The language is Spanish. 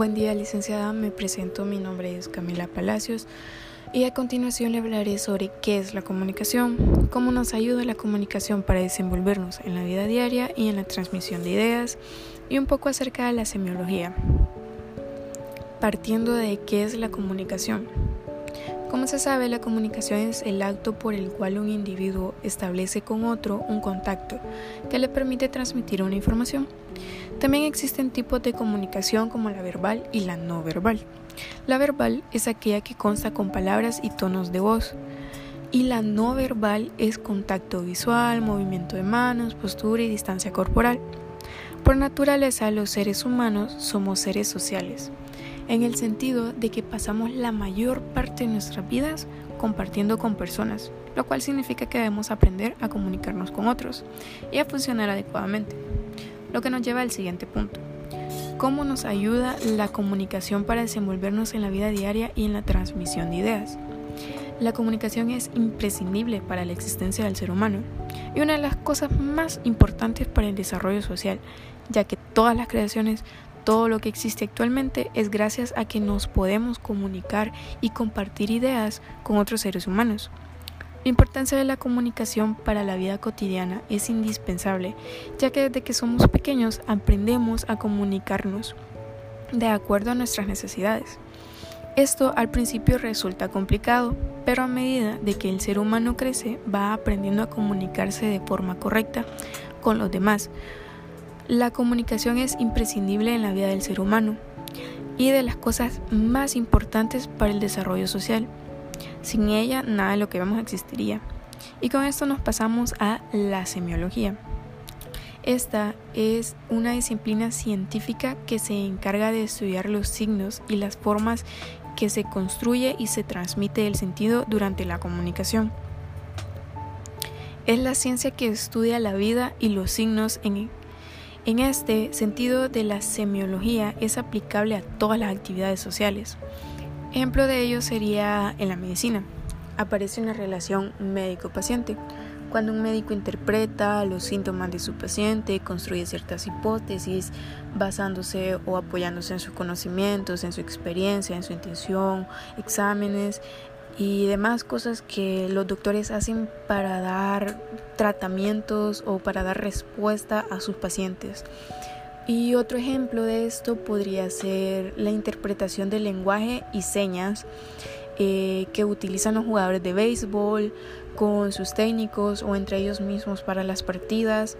Buen día, licenciada. Me presento. Mi nombre es Camila Palacios y a continuación le hablaré sobre qué es la comunicación, cómo nos ayuda la comunicación para desenvolvernos en la vida diaria y en la transmisión de ideas y un poco acerca de la semiología. Partiendo de qué es la comunicación. Como se sabe, la comunicación es el acto por el cual un individuo establece con otro un contacto que le permite transmitir una información. También existen tipos de comunicación como la verbal y la no verbal. La verbal es aquella que consta con palabras y tonos de voz. Y la no verbal es contacto visual, movimiento de manos, postura y distancia corporal. Por naturaleza, los seres humanos somos seres sociales en el sentido de que pasamos la mayor parte de nuestras vidas compartiendo con personas, lo cual significa que debemos aprender a comunicarnos con otros y a funcionar adecuadamente. Lo que nos lleva al siguiente punto. ¿Cómo nos ayuda la comunicación para desenvolvernos en la vida diaria y en la transmisión de ideas? La comunicación es imprescindible para la existencia del ser humano y una de las cosas más importantes para el desarrollo social, ya que todas las creaciones todo lo que existe actualmente es gracias a que nos podemos comunicar y compartir ideas con otros seres humanos. La importancia de la comunicación para la vida cotidiana es indispensable, ya que desde que somos pequeños aprendemos a comunicarnos de acuerdo a nuestras necesidades. Esto al principio resulta complicado, pero a medida de que el ser humano crece va aprendiendo a comunicarse de forma correcta con los demás, la comunicación es imprescindible en la vida del ser humano y de las cosas más importantes para el desarrollo social. Sin ella, nada de lo que vemos existiría. Y con esto nos pasamos a la semiología. Esta es una disciplina científica que se encarga de estudiar los signos y las formas que se construye y se transmite el sentido durante la comunicación. Es la ciencia que estudia la vida y los signos en este sentido de la semiología es aplicable a todas las actividades sociales. Ejemplo de ello sería en la medicina. Aparece una relación médico-paciente. Cuando un médico interpreta los síntomas de su paciente, construye ciertas hipótesis basándose o apoyándose en sus conocimientos, en su experiencia, en su intención, exámenes y demás cosas que los doctores hacen para dar tratamientos o para dar respuesta a sus pacientes. Y otro ejemplo de esto podría ser la interpretación del lenguaje y señas eh, que utilizan los jugadores de béisbol con sus técnicos o entre ellos mismos para las partidas